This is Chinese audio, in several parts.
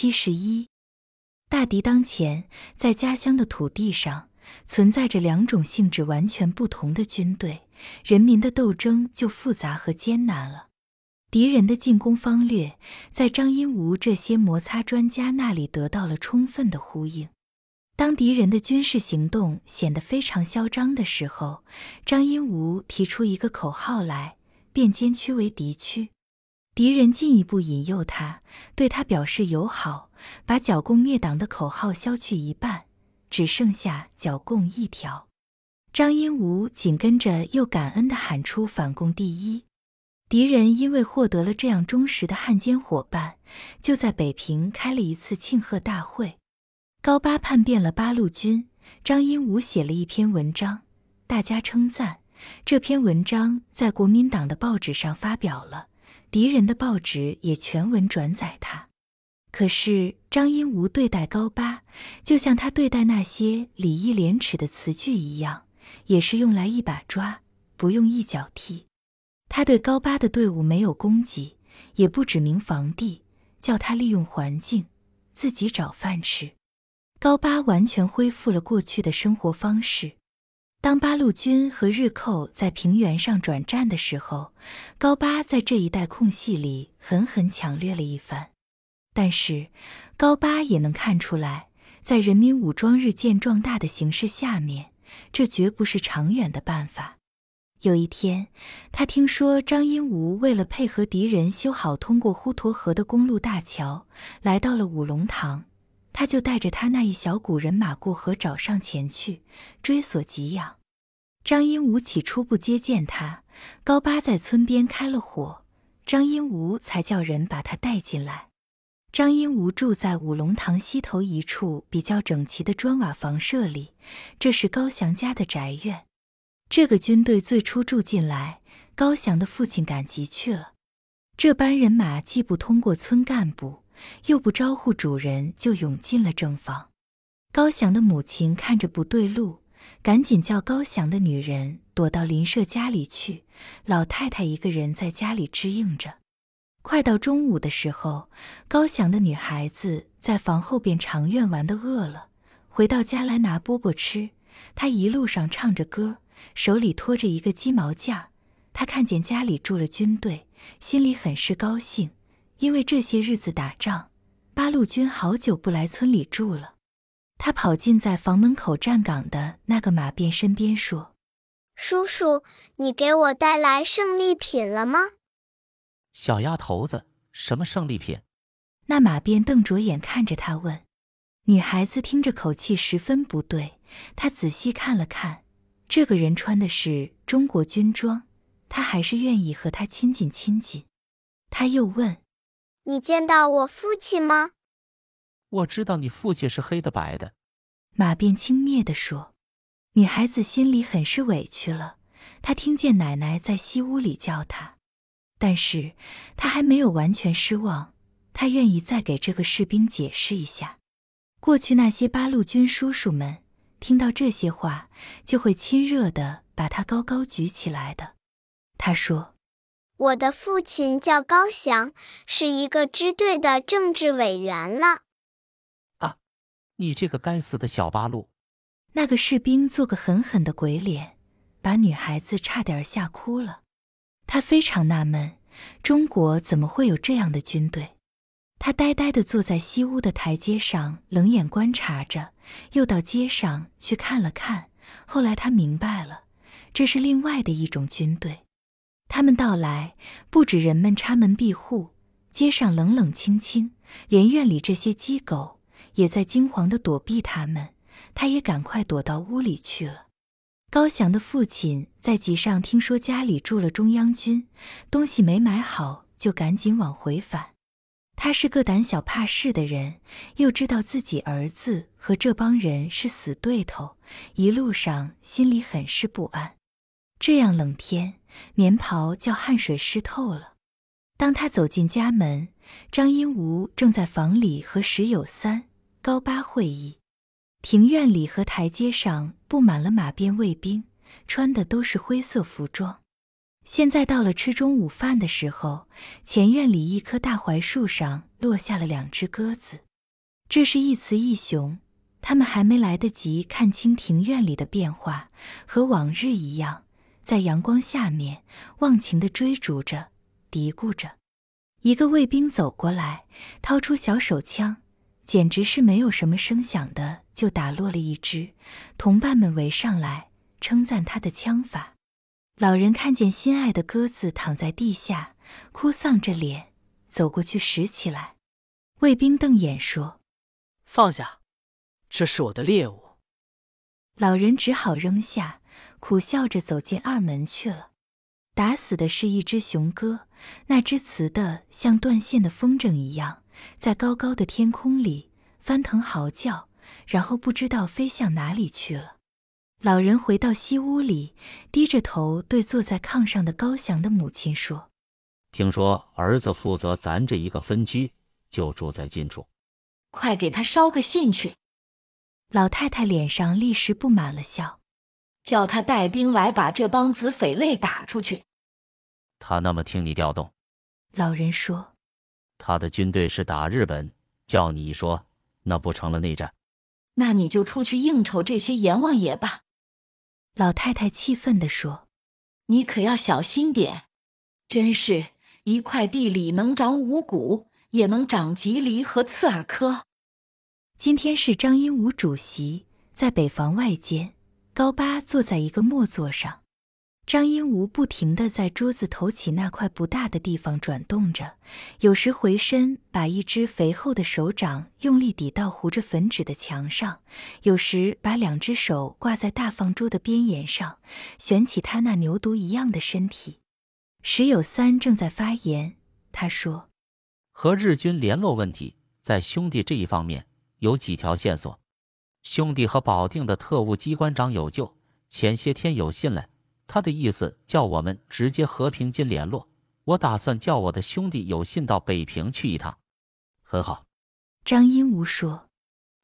七十一，大敌当前，在家乡的土地上存在着两种性质完全不同的军队，人民的斗争就复杂和艰难了。敌人的进攻方略，在张英吾这些摩擦专家那里得到了充分的呼应。当敌人的军事行动显得非常嚣张的时候，张英吾提出一个口号来：变监区为敌区。敌人进一步引诱他，对他表示友好，把剿共灭党的口号消去一半，只剩下剿共一条。张英武紧跟着又感恩地喊出反共第一。敌人因为获得了这样忠实的汉奸伙伴，就在北平开了一次庆贺大会。高八叛变了八路军，张英武写了一篇文章，大家称赞。这篇文章在国民党的报纸上发表了。敌人的报纸也全文转载他，可是张英吾对待高八，就像他对待那些礼义廉耻的词句一样，也是用来一把抓，不用一脚踢。他对高八的队伍没有攻击，也不指名防地，叫他利用环境，自己找饭吃。高八完全恢复了过去的生活方式。当八路军和日寇在平原上转战的时候，高八在这一带空隙里狠狠抢掠了一番。但是，高八也能看出来，在人民武装日渐壮大的形势下面，这绝不是长远的办法。有一天，他听说张英吾为了配合敌人修好通过滹沱河的公路大桥，来到了五龙塘。他就带着他那一小股人马过河找上前去追索给养。张英武起初不接见他，高八在村边开了火，张英武才叫人把他带进来。张英武住在五龙塘西头一处比较整齐的砖瓦房舍里，这是高翔家的宅院。这个军队最初住进来，高翔的父亲赶集去了，这班人马既不通过村干部。又不招呼主人，就涌进了正房。高翔的母亲看着不对路，赶紧叫高翔的女人躲到邻舍家里去。老太太一个人在家里支应着。快到中午的时候，高翔的女孩子在房后边长院玩的饿了，回到家来拿饽饽吃。她一路上唱着歌，手里托着一个鸡毛毽儿。她看见家里住了军队，心里很是高兴。因为这些日子打仗，八路军好久不来村里住了。他跑进在房门口站岗的那个马便身边，说：“叔叔，你给我带来胜利品了吗？”小丫头子，什么胜利品？那马便瞪着眼看着他问。女孩子听着口气十分不对，她仔细看了看，这个人穿的是中国军装，她还是愿意和他亲近亲近。他又问。你见到我父亲吗？我知道你父亲是黑的白的。马便轻蔑地说。女孩子心里很是委屈了。她听见奶奶在西屋里叫她，但是她还没有完全失望。她愿意再给这个士兵解释一下。过去那些八路军叔叔们听到这些话，就会亲热的把他高高举起来的。他说。我的父亲叫高翔，是一个支队的政治委员了。啊，你这个该死的小八路！那个士兵做个狠狠的鬼脸，把女孩子差点吓哭了。他非常纳闷，中国怎么会有这样的军队？他呆呆地坐在西屋的台阶上，冷眼观察着，又到街上去看了看。后来他明白了，这是另外的一种军队。他们到来，不止人们插门闭户，街上冷冷清清，连院里这些鸡狗也在惊惶地躲避他们。他也赶快躲到屋里去了。高翔的父亲在集上听说家里住了中央军，东西没买好，就赶紧往回返。他是个胆小怕事的人，又知道自己儿子和这帮人是死对头，一路上心里很是不安。这样冷天。棉袍叫汗水湿透了。当他走进家门，张英吾正在房里和石友三、高八会议。庭院里和台阶上布满了马鞭卫兵，穿的都是灰色服装。现在到了吃中午饭的时候，前院里一棵大槐树上落下了两只鸽子。这是一雌一雄，他们还没来得及看清庭院里的变化，和往日一样，在阳光下面忘情地追逐着，嘀咕着。一个卫兵走过来，掏出小手枪，简直是没有什么声响的就打落了一只。同伴们围上来，称赞他的枪法。老人看见心爱的鸽子躺在地下，哭丧着脸走过去拾起来。卫兵瞪眼说：“放下，这是我的猎物。”老人只好扔下，苦笑着走进二门去了。打死的是一只雄鸽，那只雌的像断线的风筝一样，在高高的天空里翻腾嚎叫，然后不知道飞向哪里去了。老人回到西屋里，低着头对坐在炕上的高翔的母亲说：“听说儿子负责咱这一个分居，就住在近处，快给他捎个信去。”老太太脸上立时布满了笑，叫他带兵来把这帮子匪类打出去。他那么听你调动，老人说：“他的军队是打日本，叫你说，那不成了内战？那你就出去应酬这些阎王爷吧。”老太太气愤地说：“你可要小心点，真是一块地里能长五谷，也能长棘藜和刺耳科。”今天是张英武主席在北房外间，高八坐在一个木座上。张英吾不停地在桌子头起那块不大的地方转动着，有时回身把一只肥厚的手掌用力抵到糊着粉纸的墙上，有时把两只手挂在大放桌的边沿上，旋起他那牛犊一样的身体。时有三正在发言，他说：“和日军联络问题，在兄弟这一方面有几条线索。兄弟和保定的特务机关长有救，前些天有信来。”他的意思叫我们直接和平津联络。我打算叫我的兄弟有信到北平去一趟。很好，张英吾说：“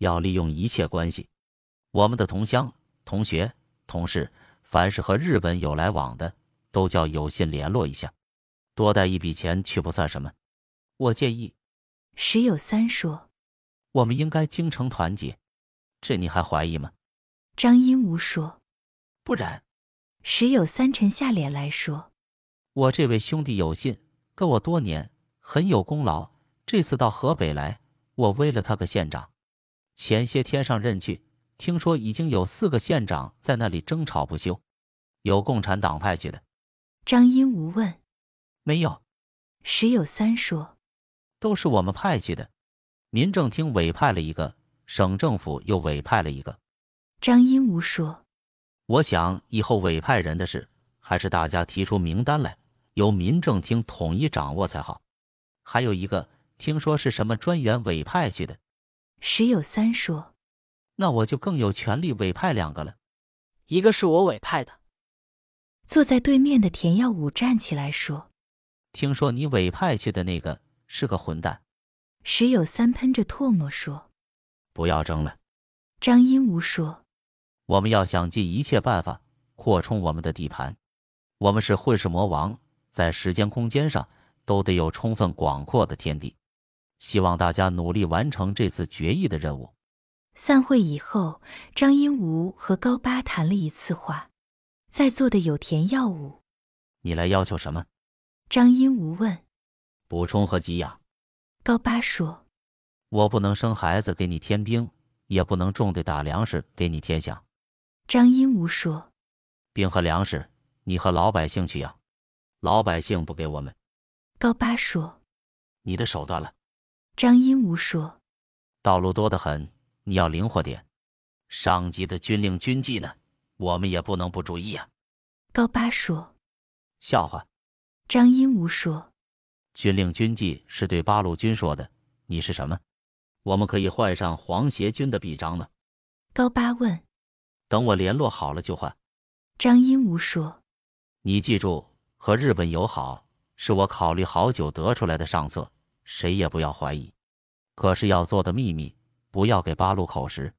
要利用一切关系，我们的同乡、同学、同事，凡是和日本有来往的，都叫有信联络一下。多带一笔钱去不算什么。我建议。”石有三说：“我们应该精诚团结。这你还怀疑吗？”张英吾说：“不然。”时有三沉下脸来说：“我这位兄弟有信，跟我多年，很有功劳。这次到河北来，我威了他个县长。前些天上任去，听说已经有四个县长在那里争吵不休，有共产党派去的。”张英无问：“没有。”石有三说：“都是我们派去的。民政厅委派了一个，省政府又委派了一个。”张英武说。我想以后委派人的事，还是大家提出名单来，由民政厅统一掌握才好。还有一个，听说是什么专员委派去的。石有三说：“那我就更有权利委派两个了。一个是我委派的。”坐在对面的田耀武站起来说：“听说你委派去的那个是个混蛋。”石有三喷着唾沫说：“不要争了。”张英无说。我们要想尽一切办法扩充我们的地盘。我们是混世魔王，在时间空间上都得有充分广阔的天地。希望大家努力完成这次决议的任务。散会以后，张英吾和高八谈了一次话。在座的有田耀武。你来要求什么？张英吾问。补充和给养。高八说。我不能生孩子给你添兵，也不能种地打粮食给你添饷。张英吾说：“兵和粮食，你和老百姓去要，老百姓不给我们。”高八说：“你的手段了。”张英吾说：“道路多得很，你要灵活点。上级的军令军纪呢，我们也不能不注意啊。”高八说：“笑话。”张英吾说：“军令军纪是对八路军说的，你是什么？我们可以换上皇协军的臂章呢。”高八问。等我联络好了就换。张英吾说：“你记住，和日本友好是我考虑好久得出来的上策，谁也不要怀疑。可是要做的秘密，不要给八路口实。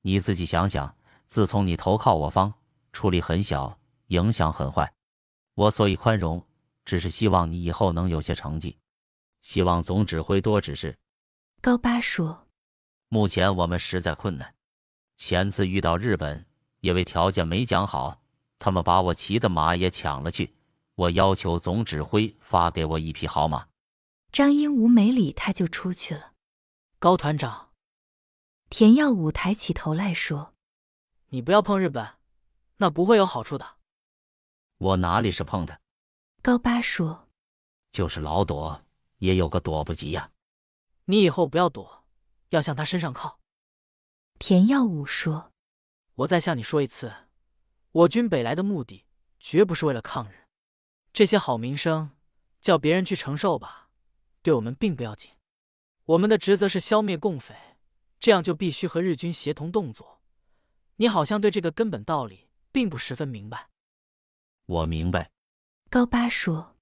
你自己想想，自从你投靠我方，出力很小，影响很坏。我所以宽容，只是希望你以后能有些成绩。希望总指挥多指示。”高八说：“目前我们实在困难。前次遇到日本，因为条件没讲好，他们把我骑的马也抢了去。我要求总指挥发给我一匹好马。张英武没理他，就出去了。高团长，田耀武抬起头来说：“你不要碰日本，那不会有好处的。”我哪里是碰的？高八说：“就是老躲，也有个躲不及呀。”你以后不要躲，要向他身上靠。田耀武说：“我再向你说一次，我军北来的目的绝不是为了抗日。这些好名声，叫别人去承受吧，对我们并不要紧。我们的职责是消灭共匪，这样就必须和日军协同动作。你好像对这个根本道理并不十分明白。”我明白。高八说：“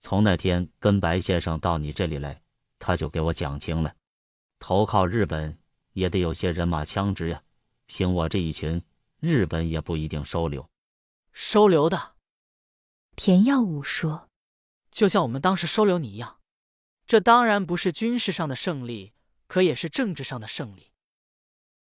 从那天跟白先生到你这里来，他就给我讲清了，投靠日本。”也得有些人马枪支呀，凭我这一群，日本也不一定收留。收留的，田耀武说：“就像我们当时收留你一样，这当然不是军事上的胜利，可也是政治上的胜利。